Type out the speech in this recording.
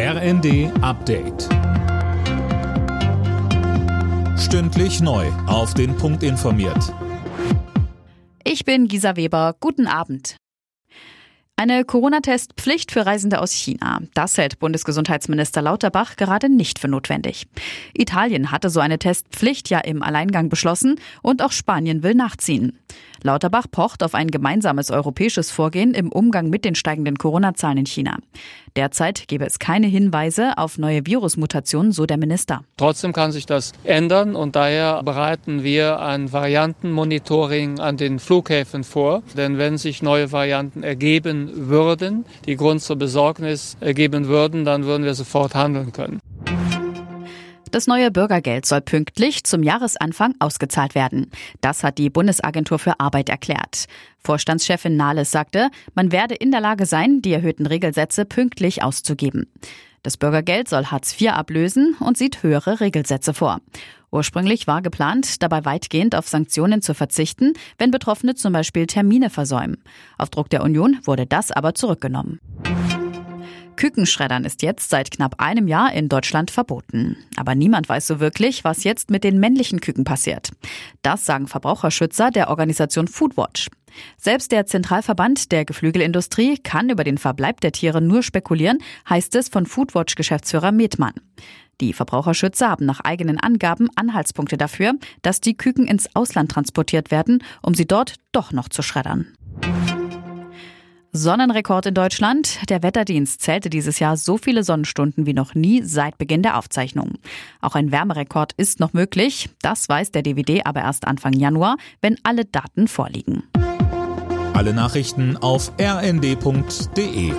RND Update. Stündlich neu. Auf den Punkt informiert. Ich bin Gisa Weber. Guten Abend. Eine Corona-Testpflicht für Reisende aus China. Das hält Bundesgesundheitsminister Lauterbach gerade nicht für notwendig. Italien hatte so eine Testpflicht ja im Alleingang beschlossen und auch Spanien will nachziehen. Lauterbach pocht auf ein gemeinsames europäisches Vorgehen im Umgang mit den steigenden Corona-Zahlen in China. Derzeit gebe es keine Hinweise auf neue Virusmutationen, so der Minister. Trotzdem kann sich das ändern und daher bereiten wir ein Variantenmonitoring an den Flughäfen vor. Denn wenn sich neue Varianten ergeben würden, die Grund zur Besorgnis ergeben würden, dann würden wir sofort handeln können. Das neue Bürgergeld soll pünktlich zum Jahresanfang ausgezahlt werden. Das hat die Bundesagentur für Arbeit erklärt. Vorstandschefin Nahles sagte, man werde in der Lage sein, die erhöhten Regelsätze pünktlich auszugeben. Das Bürgergeld soll Hartz IV ablösen und sieht höhere Regelsätze vor. Ursprünglich war geplant, dabei weitgehend auf Sanktionen zu verzichten, wenn Betroffene zum Beispiel Termine versäumen. Auf Druck der Union wurde das aber zurückgenommen. Kükenschreddern ist jetzt seit knapp einem Jahr in Deutschland verboten. Aber niemand weiß so wirklich, was jetzt mit den männlichen Küken passiert. Das sagen Verbraucherschützer der Organisation Foodwatch. Selbst der Zentralverband der Geflügelindustrie kann über den Verbleib der Tiere nur spekulieren, heißt es von Foodwatch-Geschäftsführer Metmann. Die Verbraucherschützer haben nach eigenen Angaben Anhaltspunkte dafür, dass die Küken ins Ausland transportiert werden, um sie dort doch noch zu schreddern. Sonnenrekord in Deutschland. Der Wetterdienst zählte dieses Jahr so viele Sonnenstunden wie noch nie seit Beginn der Aufzeichnung. Auch ein Wärmerekord ist noch möglich. Das weiß der DVD aber erst Anfang Januar, wenn alle Daten vorliegen. Alle Nachrichten auf rnd.de